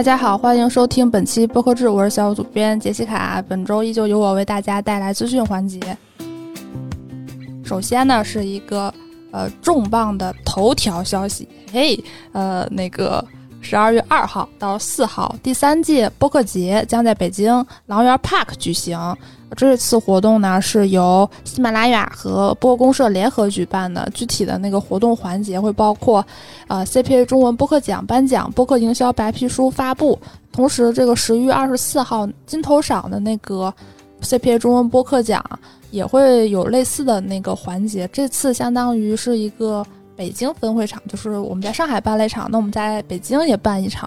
大家好，欢迎收听本期播客志，我是小组编杰西卡。本周依旧由我为大家带来资讯环节。首先呢，是一个呃重磅的头条消息，嘿，呃，那个十二月二号到四号，第三届播客节将在北京狼园 Park 举行。这次活动呢是由喜马拉雅和播客公社联合举办的。具体的那个活动环节会包括，呃，CPA 中文播客奖颁奖、播客营销白皮书发布。同时，这个十一月二十四号金头赏的那个 CPA 中文播客奖也会有类似的那个环节。这次相当于是一个北京分会场，就是我们在上海办了一场，那我们在北京也办一场，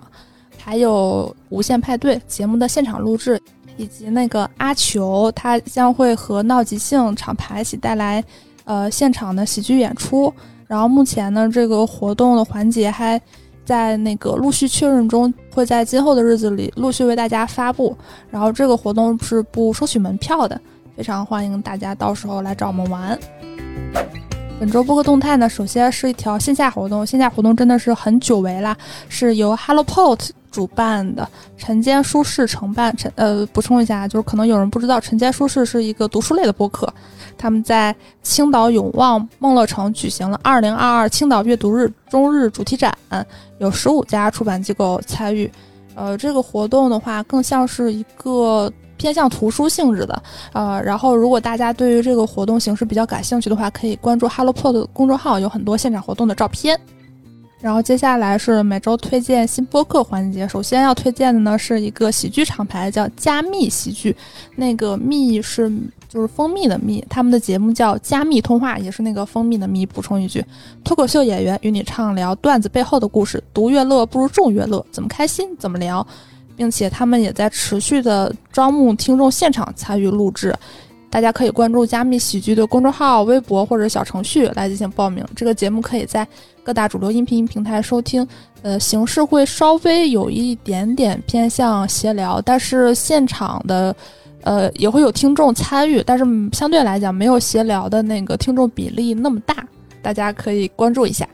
还有无限派对节目的现场录制。以及那个阿球，他将会和闹即兴厂牌一起带来，呃，现场的喜剧演出。然后目前呢，这个活动的环节还在那个陆续确认中，会在今后的日子里陆续为大家发布。然后这个活动是不收取门票的，非常欢迎大家到时候来找我们玩。本周播客动态呢，首先是一条线下活动，线下活动真的是很久违啦，是由 HelloPod。主办的晨间舒适承办，晨呃补充一下，就是可能有人不知道，晨间舒适是一个读书类的播客，他们在青岛永旺梦乐城举行了二零二二青岛阅读日中日主题展，有十五家出版机构参与。呃，这个活动的话，更像是一个偏向图书性质的。呃，然后如果大家对于这个活动形式比较感兴趣的话，可以关注 HelloPod 公众号，有很多现场活动的照片。然后接下来是每周推荐新播客环节。首先要推荐的呢是一个喜剧厂牌，叫加密喜剧。那个蜜是就是蜂蜜的蜜，他们的节目叫加密通话，也是那个蜂蜜的蜜。补充一句，脱口秀演员与你畅聊段子背后的故事。独乐乐不如众乐乐，怎么开心怎么聊，并且他们也在持续的招募听众现场参与录制。大家可以关注加密喜剧的公众号、微博或者小程序来进行报名。这个节目可以在各大主流音频平台收听。呃，形式会稍微有一点点偏向闲聊，但是现场的，呃，也会有听众参与，但是相对来讲没有闲聊的那个听众比例那么大。大家可以关注一下。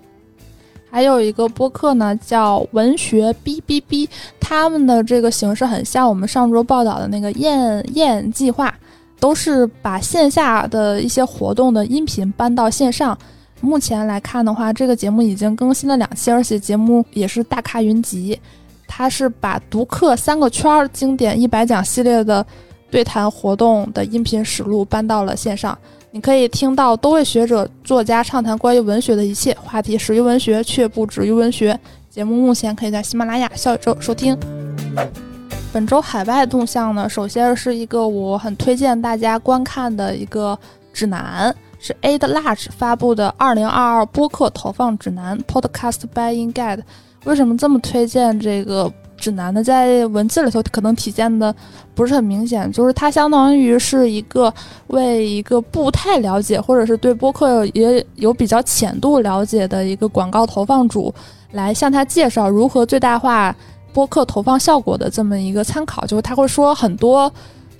还有一个播客呢，叫文学哔哔哔他们的这个形式很像我们上周报道的那个燕燕计划。都是把线下的一些活动的音频搬到线上。目前来看的话，这个节目已经更新了两期，而且节目也是大咖云集。他是把读客三个圈经典一百讲系列的对谈活动的音频实录搬到了线上。你可以听到多位学者、作家畅谈关于文学的一切话题，始于文学却不止于文学。节目目前可以在喜马拉雅、小宇宙收听。本周海外动向呢，首先是一个我很推荐大家观看的一个指南，是 Ad Large 发布的二零二二播客投放指南 （Podcast Buying Guide）。为什么这么推荐这个指南呢？在文字里头可能体现的不是很明显，就是它相当于是一个为一个不太了解或者是对播客也有比较浅度了解的一个广告投放主，来向他介绍如何最大化。播客投放效果的这么一个参考，就是他会说很多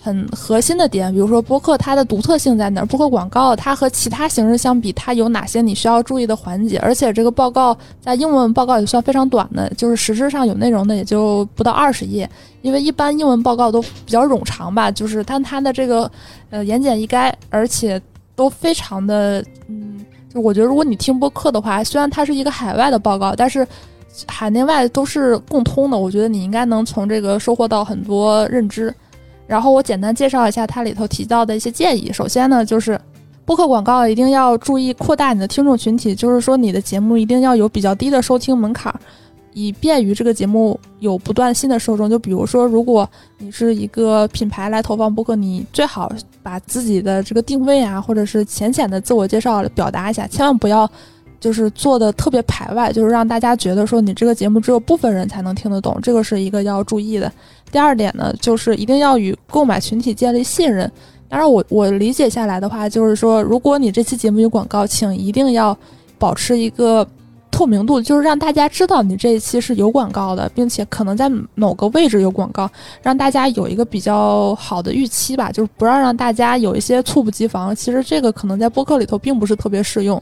很核心的点，比如说播客它的独特性在哪儿，播客广告它和其他形式相比，它有哪些你需要注意的环节。而且这个报告在英文报告也算非常短的，就是实质上有内容的也就不到二十页，因为一般英文报告都比较冗长吧，就是但它的这个呃言简意赅，而且都非常的嗯，就我觉得如果你听播客的话，虽然它是一个海外的报告，但是。海内外都是共通的，我觉得你应该能从这个收获到很多认知。然后我简单介绍一下它里头提到的一些建议。首先呢，就是播客广告一定要注意扩大你的听众群体，就是说你的节目一定要有比较低的收听门槛，以便于这个节目有不断新的受众。就比如说，如果你是一个品牌来投放播客，你最好把自己的这个定位啊，或者是浅浅的自我介绍表达一下，千万不要。就是做的特别排外，就是让大家觉得说你这个节目只有部分人才能听得懂，这个是一个要注意的。第二点呢，就是一定要与购买群体建立信任。当然，我我理解下来的话，就是说，如果你这期节目有广告，请一定要保持一个透明度，就是让大家知道你这一期是有广告的，并且可能在某个位置有广告，让大家有一个比较好的预期吧，就是不要让大家有一些猝不及防。其实这个可能在播客里头并不是特别适用。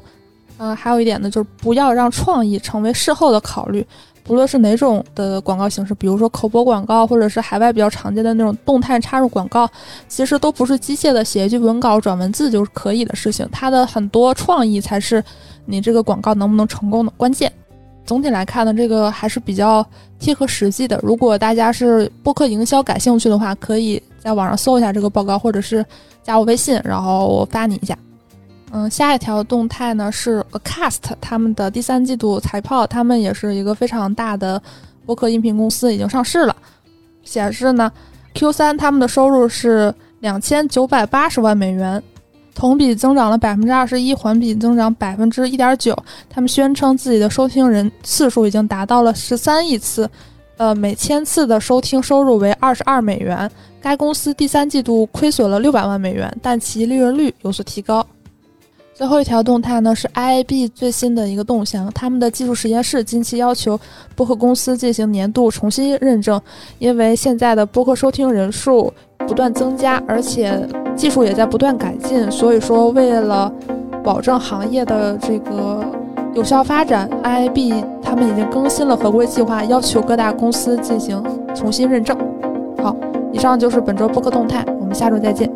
嗯，还有一点呢，就是不要让创意成为事后的考虑，不论是哪种的广告形式，比如说口播广告，或者是海外比较常见的那种动态插入广告，其实都不是机械的写一句文稿转文字就是可以的事情。它的很多创意才是你这个广告能不能成功的关键。总体来看呢，这个还是比较贴合实际的。如果大家是播客营销感兴趣的话，可以在网上搜一下这个报告，或者是加我微信，然后我发你一下。嗯，下一条动态呢是 Acast 他们的第三季度财报，他们也是一个非常大的播客音频公司，已经上市了。显示呢，Q 三他们的收入是两千九百八十万美元，同比增长了百分之二十一，环比增长百分之一点九。他们宣称自己的收听人次数已经达到了十三亿次，呃，每千次的收听收入为二十二美元。该公司第三季度亏损了六百万美元，但其利润率有所提高。最后一条动态呢是 IAB 最新的一个动向，他们的技术实验室近期要求播客公司进行年度重新认证，因为现在的播客收听人数不断增加，而且技术也在不断改进，所以说为了保证行业的这个有效发展，IAB 他们已经更新了合规计划，要求各大公司进行重新认证。好，以上就是本周播客动态，我们下周再见。